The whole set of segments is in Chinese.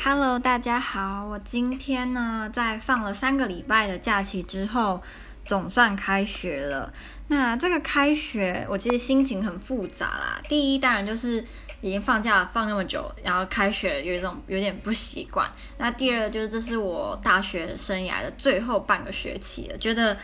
Hello，大家好。我今天呢，在放了三个礼拜的假期之后，总算开学了。那这个开学，我其实心情很复杂啦。第一，当然就是已经放假放那么久，然后开学有一种有点不习惯。那第二，就是这是我大学生涯的最后半个学期了，觉得。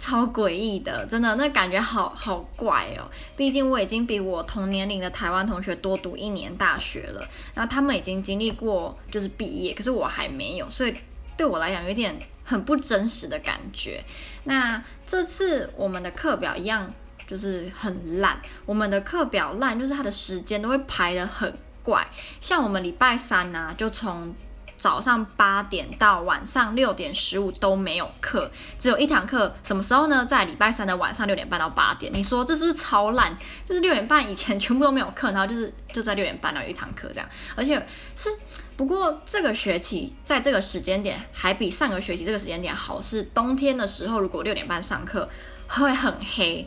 超诡异的，真的，那感觉好好怪哦。毕竟我已经比我同年龄的台湾同学多读一年大学了，然后他们已经经历过就是毕业，可是我还没有，所以对我来讲有点很不真实的感觉。那这次我们的课表一样就是很烂，我们的课表烂就是它的时间都会排得很怪，像我们礼拜三呢、就从。早上八点到晚上六点十五都没有课，只有一堂课，什么时候呢？在礼拜三的晚上六点半到八点。你说这是不是超烂？就是六点半以前全部都没有课，然后就是就在六点半有一堂课这样，而且是不过这个学期在这个时间点还比上个学期这个时间点好，是冬天的时候，如果六点半上课会很黑，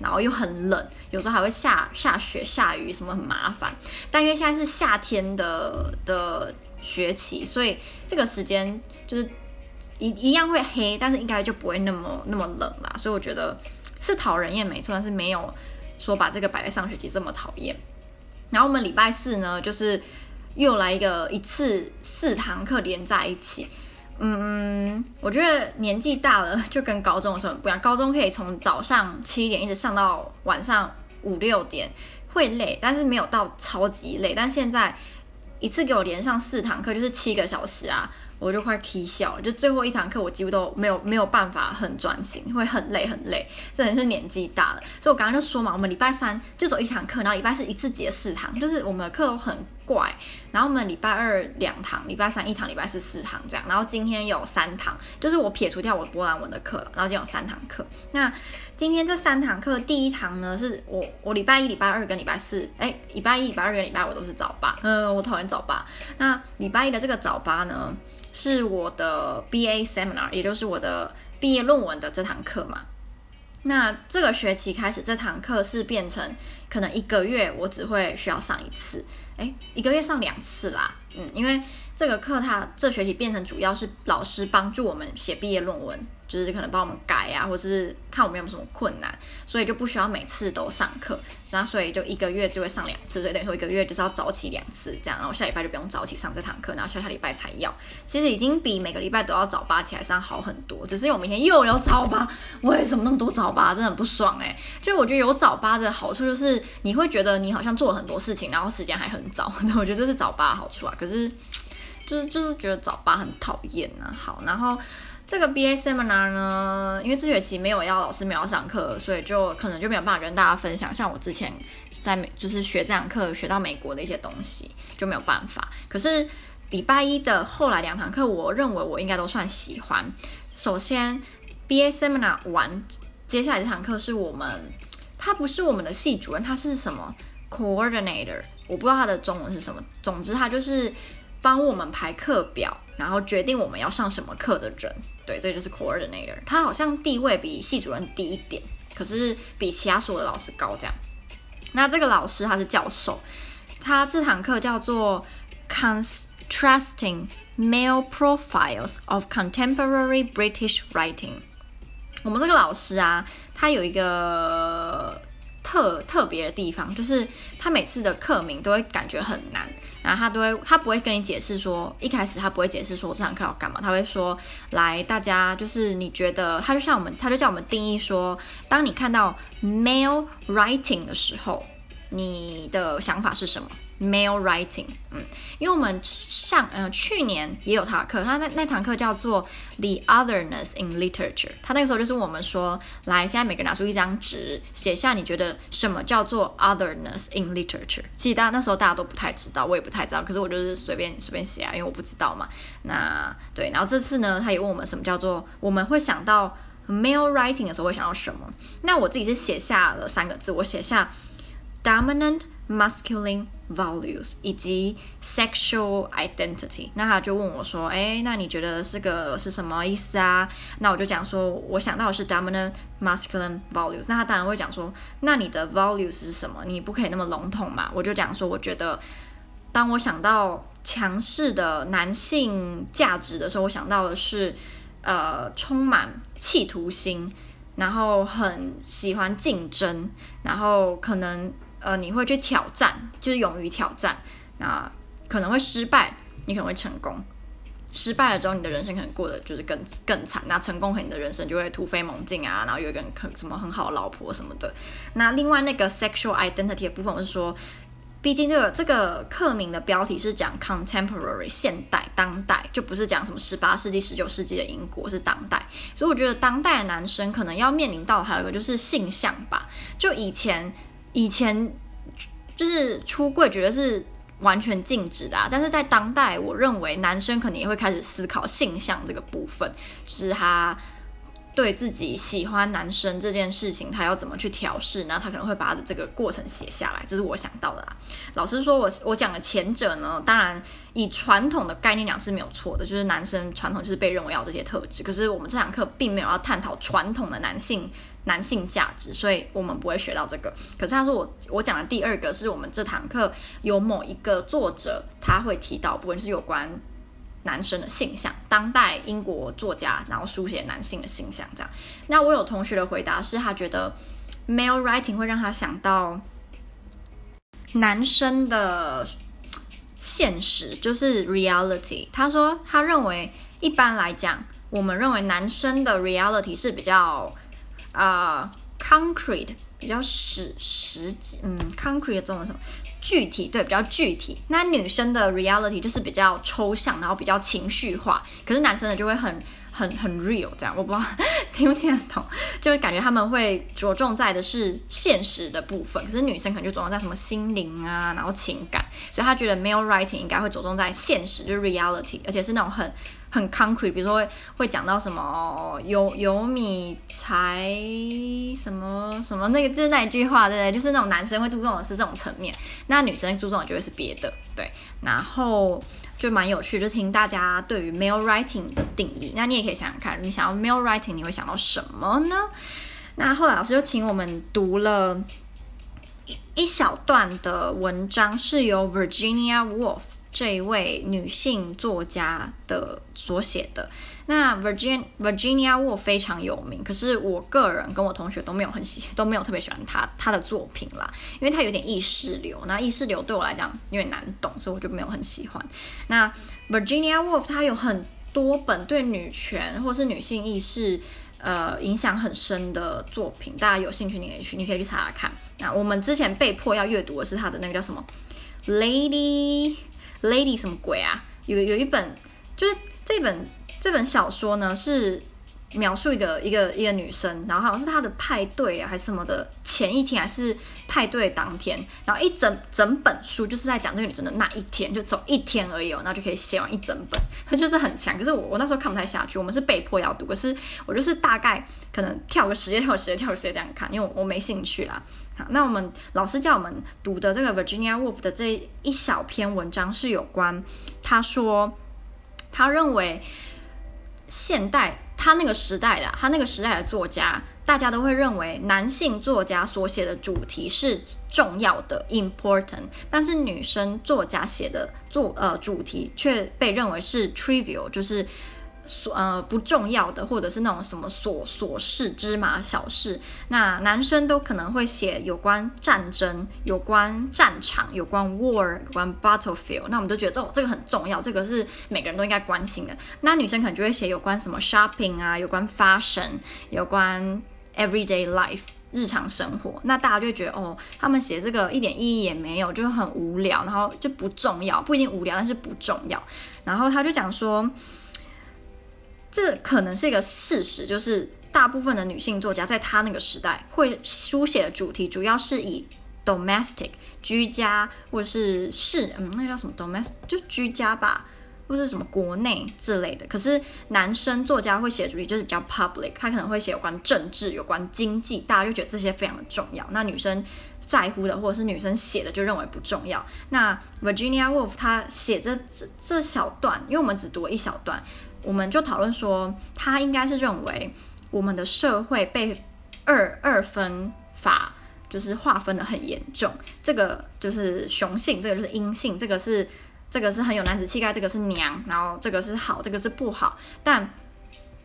然后又很冷，有时候还会下下雪下雨，什么很麻烦。但因为现在是夏天的的。学期，所以这个时间就是一一样会黑，但是应该就不会那么那么冷啦。所以我觉得是讨人厌没错，但是没有说把这个摆在上学期这么讨厌。然后我们礼拜四呢，就是又来一个一次四堂课连在一起。嗯，我觉得年纪大了就跟高中的时候不一样，高中可以从早上七点一直上到晚上五六点，会累，但是没有到超级累。但现在。一次给我连上四堂课，就是七个小时啊，我就快踢笑了。就最后一堂课，我几乎都没有没有办法很专心，会很累很累。真的是年纪大了，所以我刚刚就说嘛，我们礼拜三就走一堂课，然后礼拜四一次结四堂，就是我们的课都很怪。然后我们礼拜二两堂，礼拜三一堂，礼拜四四堂这样。然后今天有三堂，就是我撇除掉我波兰文的课了，然后今天有三堂课。那今天这三堂课，第一堂呢是我我礼拜一、礼拜二跟礼拜四，哎，礼拜一、礼拜二跟礼拜五都是早八，嗯，我讨厌早八。那礼拜一的这个早八呢，是我的 BA seminar，也就是我的毕业论文的这堂课嘛。那这个学期开始，这堂课是变成可能一个月我只会需要上一次，哎，一个月上两次啦，嗯，因为这个课它这学期变成主要是老师帮助我们写毕业论文。就是可能帮我们改啊，或者是看我们有没有什么困难，所以就不需要每次都上课，那所以就一个月就会上两次，所以等于说一个月就是要早起两次这样，然后下礼拜就不用早起上这堂课，然后下下礼拜才要。其实已经比每个礼拜都要早八起来上好很多，只是因为我明天又有早八，为什么那么多早八？真的很不爽哎、就我觉得有早八的好处就是你会觉得你好像做了很多事情，然后时间还很早，我觉得这是早八的好处啊。可是就是就是觉得早八很讨厌啊。好，然后。这个 BA seminar 呢，因为这学期没有要老师没有要上课，所以就可能就没有办法跟大家分享。像我之前在美就是学这堂课学到美国的一些东西就没有办法。可是礼拜一的后来两堂课，我认为我应该都算喜欢。首先 BA seminar 完，接下来这堂课是我们，他不是我们的系主任，他是什么 coordinator，我不知道他的中文是什么。总之他就是。帮我们排课表，然后决定我们要上什么课的人，对，这就是 coordinator。他好像地位比系主任低一点，可是比其他所有的老师高这样。那这个老师他是教授，他这堂课叫做 Contrasting Male Profiles of Contemporary British Writing。我们这个老师啊，他有一个特特别的地方，就是他每次的课名都会感觉很难。然后他都会，他不会跟你解释说，一开始他不会解释说这堂课要干嘛，他会说，来，大家就是你觉得，他就像我们，他就叫我们定义说，当你看到 mail writing 的时候，你的想法是什么？Male writing，嗯，因为我们上，呃，去年也有他的课，他那那堂课叫做 The Otherness in Literature，他那个时候就是我们说，来，现在每个人拿出一张纸，写下你觉得什么叫做 Otherness in Literature。其实大那时候大家都不太知道，我也不太知道，可是我就是随便随便写啊，因为我不知道嘛。那对，然后这次呢，他也问我们什么叫做我们会想到 male writing 的时候会想到什么？那我自己是写下了三个字，我写下 dominant masculine。values 以及 sexual identity，那他就问我说：“诶，那你觉得是个是什么意思啊？”那我就讲说：“我想到的是 dominant masculine values。”那他当然会讲说：“那你的 values 是什么？你不可以那么笼统嘛。”我就讲说：“我觉得，当我想到强势的男性价值的时候，我想到的是，呃，充满企图心，然后很喜欢竞争，然后可能呃你会去挑战，就是勇于挑战，那可能会失败，你可能会成功。失败了之后，你的人生可能过得就是更更惨。那成功后，你的人生就会突飞猛进啊，然后有一个很什么很好的老婆什么的。那另外那个 sexual identity 的部分，我是说，毕竟这个这个课名的标题是讲 contemporary 现代当代，就不是讲什么十八世纪、十九世纪的英国，是当代。所以我觉得当代的男生可能要面临到还有一个就是性向吧。就以前以前就是出柜，觉得是。完全禁止的啊！但是在当代，我认为男生可能也会开始思考性向这个部分，就是他对自己喜欢男生这件事情，他要怎么去调试，然后他可能会把他的这个过程写下来，这是我想到的啦。老实说，我我讲的前者呢，当然以传统的概念讲是没有错的，就是男生传统就是被认为要这些特质，可是我们这堂课并没有要探讨传统的男性。男性价值，所以我们不会学到这个。可是他说我我讲的第二个是我们这堂课有某一个作者他会提到，不论是有关男生的性向，当代英国作家然后书写男性的性向这样。那我有同学的回答是他觉得 male writing 会让他想到男生的现实，就是 reality。他说他认为一般来讲，我们认为男生的 reality 是比较。啊、uh，concrete 比较实实际，嗯，concrete 的中文什么？具体，对，比较具体。那女生的 reality 就是比较抽象，然后比较情绪化。可是男生的就会很很很 real，这样我不知道听不听得懂，就会感觉他们会着重在的是现实的部分，可是女生可能就着重在什么心灵啊，然后情感。所以他觉得 male writing 应该会着重在现实，就是 reality，而且是那种很。很 concrete，比如说会会讲到什么有有米才什么什么那个就是那一句话，对不对？就是那种男生会注重的是这种层面，那女生注重的就会是别的，对。然后就蛮有趣，就听大家对于 male writing 的定义。那你也可以想想看，你想要 male writing，你会想到什么呢？那后来老师就请我们读了一一小段的文章，是由 Virginia Woolf。这一位女性作家的所写的，那 Virginia Virginia Woolf 非常有名，可是我个人跟我同学都没有很喜，都没有特别喜欢她她的作品啦，因为她有点意识流，那意识流对我来讲有点难懂，所以我就没有很喜欢。那 Virginia Woolf 她有很多本对女权或是女性意识呃影响很深的作品，大家有兴趣你可以去你可以去查查看。那我们之前被迫要阅读的是她的那个叫什么 Lady。Lady 什么鬼啊？有有一本，就是这本这本小说呢，是描述一个一个一个女生，然后好像是她的派对啊，还是什么的前一天，还是派对当天，然后一整整本书就是在讲这个女生的那一天，就走一天而已哦，那就可以写完一整本，她就是很强。可是我我那时候看不太下去，我们是被迫要读，可是我就是大概可能跳个十页，跳个十页，跳个十页这样看，因为我我没兴趣啦。那我们老师叫我们读的这个 Virginia Woolf 的这一小篇文章是有关，他说他认为现代他那个时代的他那个时代的作家，大家都会认为男性作家所写的主题是重要的 important，但是女生作家写的作呃主题却被认为是 trivial，就是。所呃不重要的，或者是那种什么琐琐事、芝麻小事，那男生都可能会写有关战争、有关战场、有关 war、有关 battlefield，那我们都觉得这这个很重要，这个是每个人都应该关心的。那女生可能就会写有关什么 shopping 啊，有关 fashion，有关 everyday life 日常生活。那大家就觉得哦，他们写这个一点意义也没有，就很无聊，然后就不重要，不一定无聊，但是不重要。然后他就讲说。这可能是一个事实，就是大部分的女性作家在她那个时代会书写的主题，主要是以 domestic 居家或者是是嗯，那叫什么 domestic 就居家吧，或者是什么国内之类的。可是男生作家会写的主题就是比较 public，他可能会写有关政治、有关经济，大家就觉得这些非常的重要。那女生在乎的或者是女生写的就认为不重要。那 Virginia Woolf 她写这这这小段，因为我们只读了一小段。我们就讨论说，他应该是认为我们的社会被二二分法就是划分的很严重。这个就是雄性，这个就是阴性，这个是这个是很有男子气概，这个是娘，然后这个是好，这个是不好，但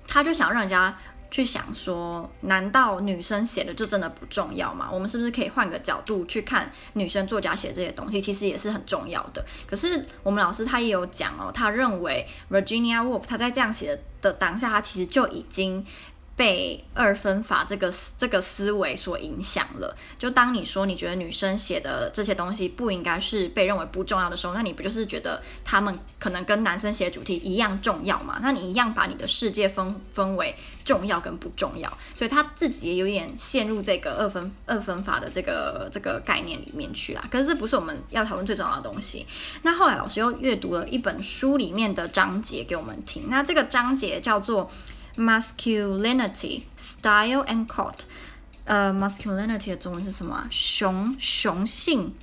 他就想让人家。去想说，难道女生写的就真的不重要吗？我们是不是可以换个角度去看女生作家写这些东西，其实也是很重要的。可是我们老师他也有讲哦，他认为 Virginia Woolf 他在这样写的当下，他其实就已经。被二分法这个这个思维所影响了。就当你说你觉得女生写的这些东西不应该是被认为不重要的时候，那你不就是觉得他们可能跟男生写主题一样重要吗？那你一样把你的世界分分为重要跟不重要，所以他自己也有点陷入这个二分二分法的这个这个概念里面去啦。可是这不是我们要讨论最重要的东西。那后来老师又阅读了一本书里面的章节给我们听，那这个章节叫做。Masculinity, style and court。呃，masculinity 的中文是什么？雄雄性，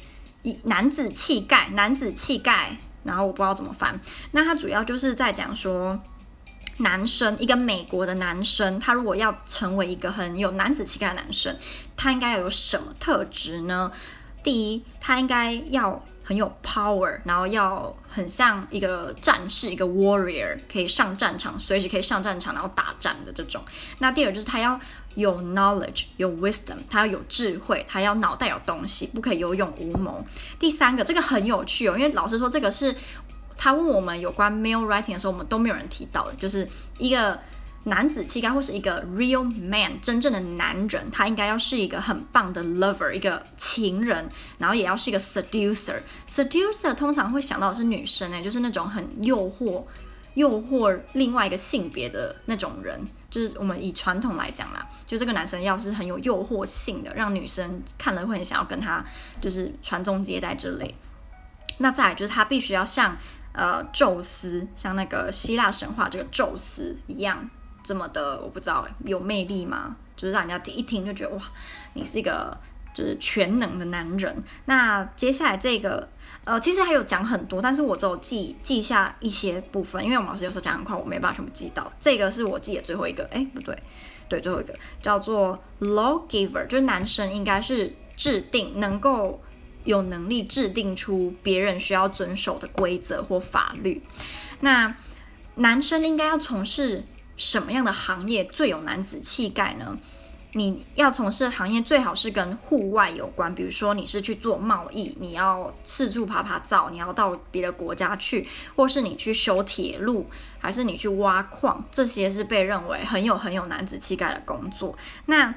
男子气概，男子气概。然后我不知道怎么翻。那它主要就是在讲说，男生一个美国的男生，他如果要成为一个很有男子气概的男生，他应该要有什么特质呢？第一，他应该要很有 power，然后要很像一个战士，一个 warrior，可以上战场，随时可以上战场，然后打仗的这种。那第二就是他要有 knowledge，有 wisdom，他要有智慧，他要脑袋有东西，不可以有勇无谋。第三个，这个很有趣哦，因为老师说这个是他问我们有关 male writing 的时候，我们都没有人提到的，就是一个。男子气概或是一个 real man，真正的男人，他应该要是一个很棒的 lover，一个情人，然后也要是一个 seducer。seducer 通常会想到的是女生，哎，就是那种很诱惑、诱惑另外一个性别的那种人。就是我们以传统来讲啦，就这个男生要是很有诱惑性的，让女生看了会很想要跟他就是传宗接代之类。那再就是他必须要像呃宙斯，像那个希腊神话这个宙斯一样。这么的，我不知道有魅力吗？就是让人家一听就觉得哇，你是一个就是全能的男人。那接下来这个，呃，其实还有讲很多，但是我只有记记下一些部分，因为我们老师有时候讲很快，我没办法全部记到。这个是我记的最后一个，哎，不对，对，最后一个叫做 lawgiver，就是男生应该是制定，能够有能力制定出别人需要遵守的规则或法律。那男生应该要从事。什么样的行业最有男子气概呢？你要从事行业最好是跟户外有关，比如说你是去做贸易，你要四处趴趴走，你要到别的国家去，或是你去修铁路，还是你去挖矿，这些是被认为很有很有男子气概的工作。那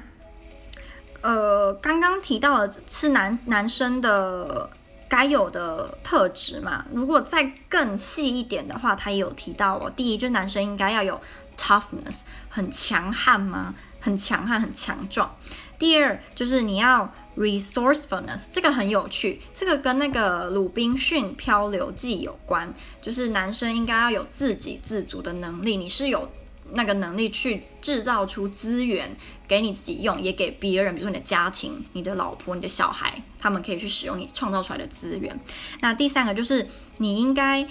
呃，刚刚提到的是男男生的。该有的特质嘛，如果再更细一点的话，他也有提到哦。第一，就男生应该要有 toughness，很强悍吗？很强悍，很强壮。第二，就是你要 resourcefulness，这个很有趣，这个跟那个《鲁滨逊漂流记》有关，就是男生应该要有自给自足的能力，你是有。那个能力去制造出资源给你自己用，也给别人，比如说你的家庭、你的老婆、你的小孩，他们可以去使用你创造出来的资源。那第三个就是你应该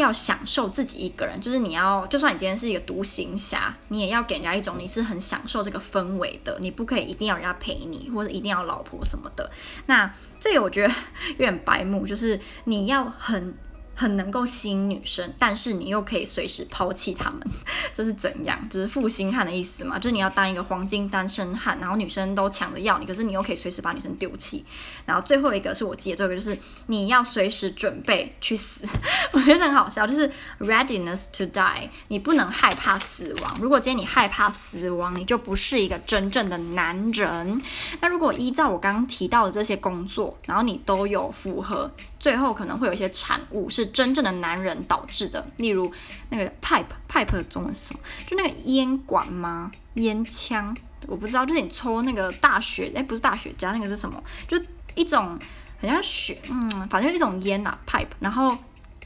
要享受自己一个人，就是你要，就算你今天是一个独行侠，你也要给人家一种你是很享受这个氛围的，你不可以一定要人家陪你，或者一定要老婆什么的。那这个我觉得有点白目，就是你要很。很能够吸引女生，但是你又可以随时抛弃他们，这是怎样？就是负心汉的意思嘛？就是你要当一个黄金单身汉，然后女生都抢着要你，可是你又可以随时把女生丢弃。然后最后一个是我记得最后一个，就是你要随时准备去死。我觉得很好笑，就是 readiness to die，你不能害怕死亡。如果今天你害怕死亡，你就不是一个真正的男人。那如果依照我刚刚提到的这些工作，然后你都有符合，最后可能会有一些产物是。真正的男人导致的，例如那个 pipe pipe 的中文是什么？就那个烟管吗？烟枪？我不知道。就是你抽那个大雪，哎，不是大雪茄，那个是什么？就一种很像雪，嗯，反正一种烟啊，pipe。然后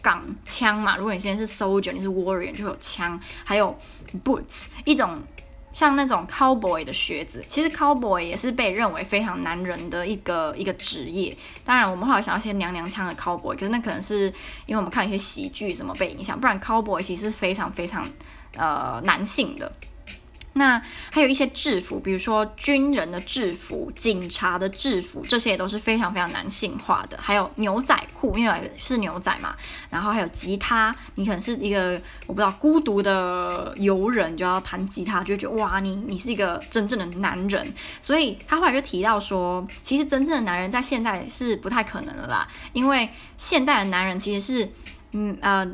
港枪嘛，如果你现在是 soldier，你是 warrior，就有枪，还有 boots，一种。像那种 cowboy 的靴子，其实 cowboy 也是被认为非常男人的一个一个职业。当然，我们后来想要些娘娘腔的 cowboy，可是那可能是因为我们看一些喜剧什么被影响，不然 cowboy 其实是非常非常呃男性的。那还有一些制服，比如说军人的制服、警察的制服，这些也都是非常非常男性化的。还有牛仔裤，因为是牛仔嘛。然后还有吉他，你可能是一个我不知道孤独的游人，就要弹吉他，就觉得哇，你你是一个真正的男人。所以他后来就提到说，其实真正的男人在现代是不太可能的啦，因为现代的男人其实是，嗯呃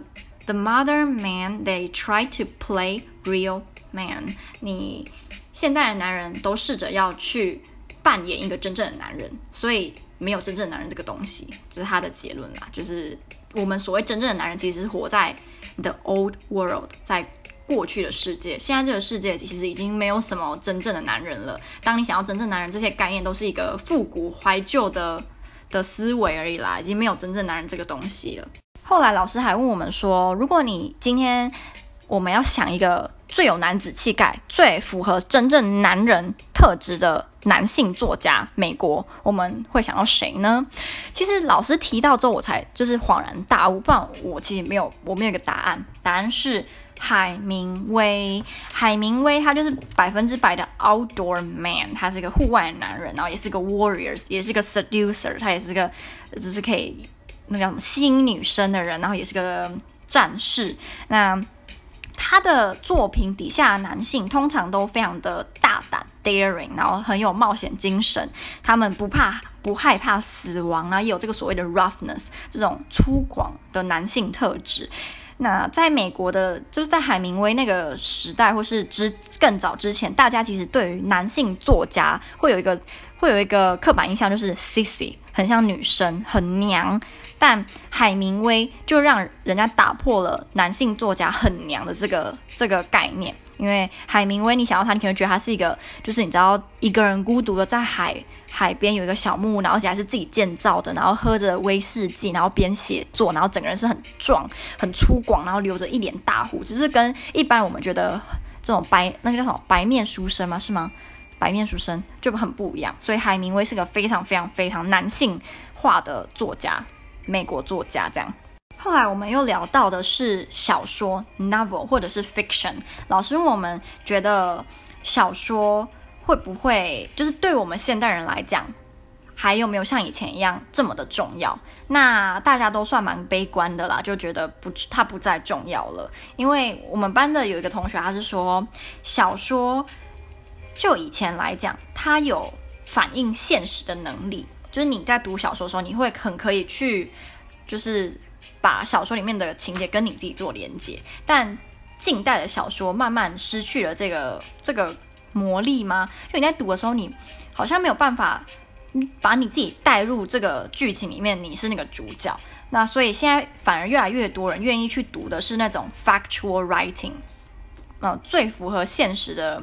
，the modern man they try to play real。Man，你现代的男人都试着要去扮演一个真正的男人，所以没有真正男人这个东西，这是他的结论啦。就是我们所谓真正的男人，其实是活在 the old world，在过去的世界。现在这个世界其实已经没有什么真正的男人了。当你想要真正男人，这些概念都是一个复古怀旧的的思维而已啦，已经没有真正男人这个东西了。后来老师还问我们说，如果你今天我们要想一个最有男子气概、最符合真正男人特质的男性作家，美国我们会想到谁呢？其实老师提到之后，我才就是恍然大悟，不然我其实没有，我没有一个答案。答案是海明威。海明威他就是百分之百的 outdoor man，他是一个户外男人，然后也是个 warriors，也是个 seducer，他也是个就是可以那个什么吸引女生的人，然后也是个战士。那他的作品底下的男性通常都非常的大胆 daring，然后很有冒险精神，他们不怕不害怕死亡啊，也有这个所谓的 roughness 这种粗犷的男性特质。那在美国的，就是在海明威那个时代，或是之更早之前，大家其实对于男性作家会有一个会有一个刻板印象，就是 sissy，很像女生，很娘。但海明威就让人家打破了男性作家很娘的这个这个概念，因为海明威，你想要他，你可能觉得他是一个，就是你知道一个人孤独的在海海边有一个小木屋，然后而且还是自己建造的，然后喝着威士忌，然后边写作，然后整个人是很壮、很粗犷，然后留着一脸大胡子，就是跟一般我们觉得这种白那个叫什么白面书生吗？是吗？白面书生就很不一样，所以海明威是个非常非常非常男性化的作家。美国作家这样，后来我们又聊到的是小说 novel 或者是 fiction。老师我们觉得小说会不会就是对我们现代人来讲，还有没有像以前一样这么的重要？那大家都算蛮悲观的啦，就觉得不，它不再重要了。因为我们班的有一个同学，他是说小说就以前来讲，它有反映现实的能力。就是你在读小说的时候，你会很可以去，就是把小说里面的情节跟你自己做连接。但近代的小说慢慢失去了这个这个魔力吗？因为你在读的时候，你好像没有办法把你自己带入这个剧情里面，你是那个主角。那所以现在反而越来越多人愿意去读的是那种 factual writings，呃，最符合现实的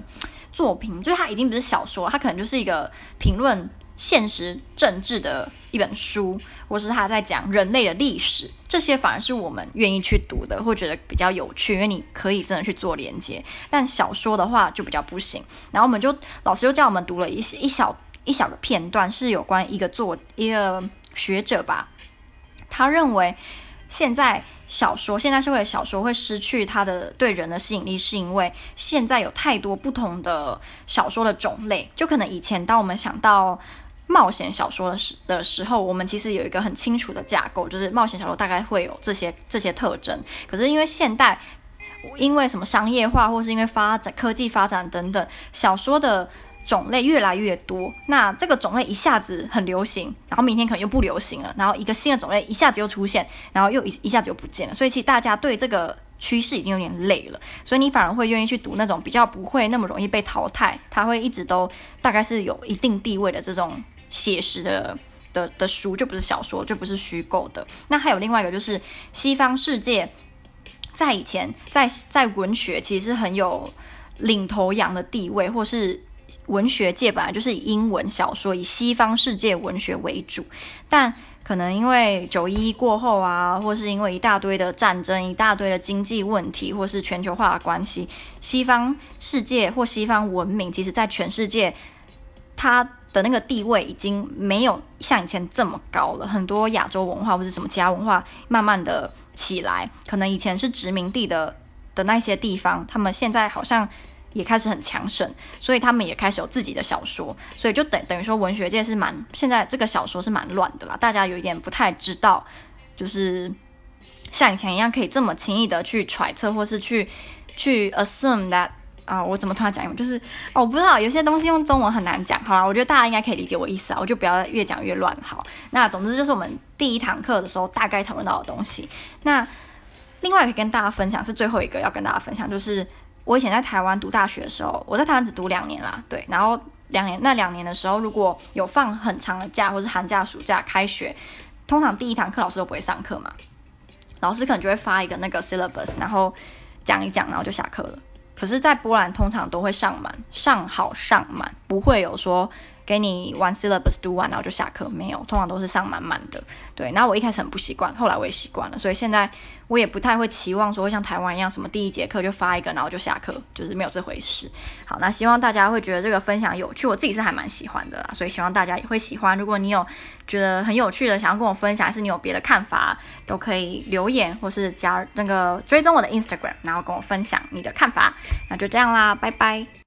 作品。就是它已经不是小说，它可能就是一个评论。现实政治的一本书，或是他在讲人类的历史，这些反而是我们愿意去读的，会觉得比较有趣，因为你可以真的去做连接。但小说的话就比较不行。然后我们就老师又叫我们读了一些一小一小的片段，是有关一个作一个学者吧，他认为现在小说现在社会的小说会失去它的对人的吸引力，是因为现在有太多不同的小说的种类，就可能以前当我们想到。冒险小说的时的时候，我们其实有一个很清楚的架构，就是冒险小说大概会有这些这些特征。可是因为现代，因为什么商业化，或是因为发展科技发展等等，小说的种类越来越多。那这个种类一下子很流行，然后明天可能又不流行了，然后一个新的种类一下子又出现，然后又一一下子又不见了。所以其实大家对这个趋势已经有点累了，所以你反而会愿意去读那种比较不会那么容易被淘汰，它会一直都大概是有一定地位的这种。写实的的的书就不是小说，就不是虚构的。那还有另外一个，就是西方世界在以前在在文学其实是很有领头羊的地位，或是文学界本来就是以英文小说、以西方世界文学为主。但可能因为九一一过后啊，或是因为一大堆的战争、一大堆的经济问题，或是全球化的关系，西方世界或西方文明，其实在全世界它。的那个地位已经没有像以前这么高了，很多亚洲文化或者什么其他文化慢慢的起来，可能以前是殖民地的的那些地方，他们现在好像也开始很强盛，所以他们也开始有自己的小说，所以就等等于说文学界是蛮现在这个小说是蛮乱的啦，大家有一点不太知道，就是像以前一样可以这么轻易的去揣测或是去去 assume that 啊，我怎么突然讲英文？就是哦，我不知道有些东西用中文很难讲，好啦，我觉得大家应该可以理解我意思啊，我就不要越讲越乱，好，那总之就是我们第一堂课的时候大概讨论到的东西，那另外可以跟大家分享是最后一个要跟大家分享就是。我以前在台湾读大学的时候，我在台湾只读两年啦，对，然后两年那两年的时候，如果有放很长的假，或是寒假、暑假开学，通常第一堂课老师都不会上课嘛，老师可能就会发一个那个 syllabus，然后讲一讲，然后就下课了。可是，在波兰通常都会上满，上好上满，不会有说。给你 one syllabus 读完，然后就下课，没有，通常都是上满满的。对，那我一开始很不习惯，后来我也习惯了，所以现在我也不太会期望说会像台湾一样，什么第一节课就发一个，然后就下课，就是没有这回事。好，那希望大家会觉得这个分享有趣，我自己是还蛮喜欢的啦，所以希望大家也会喜欢。如果你有觉得很有趣的，想要跟我分享，还是你有别的看法，都可以留言或是加那个追踪我的 Instagram，然后跟我分享你的看法。那就这样啦，拜拜。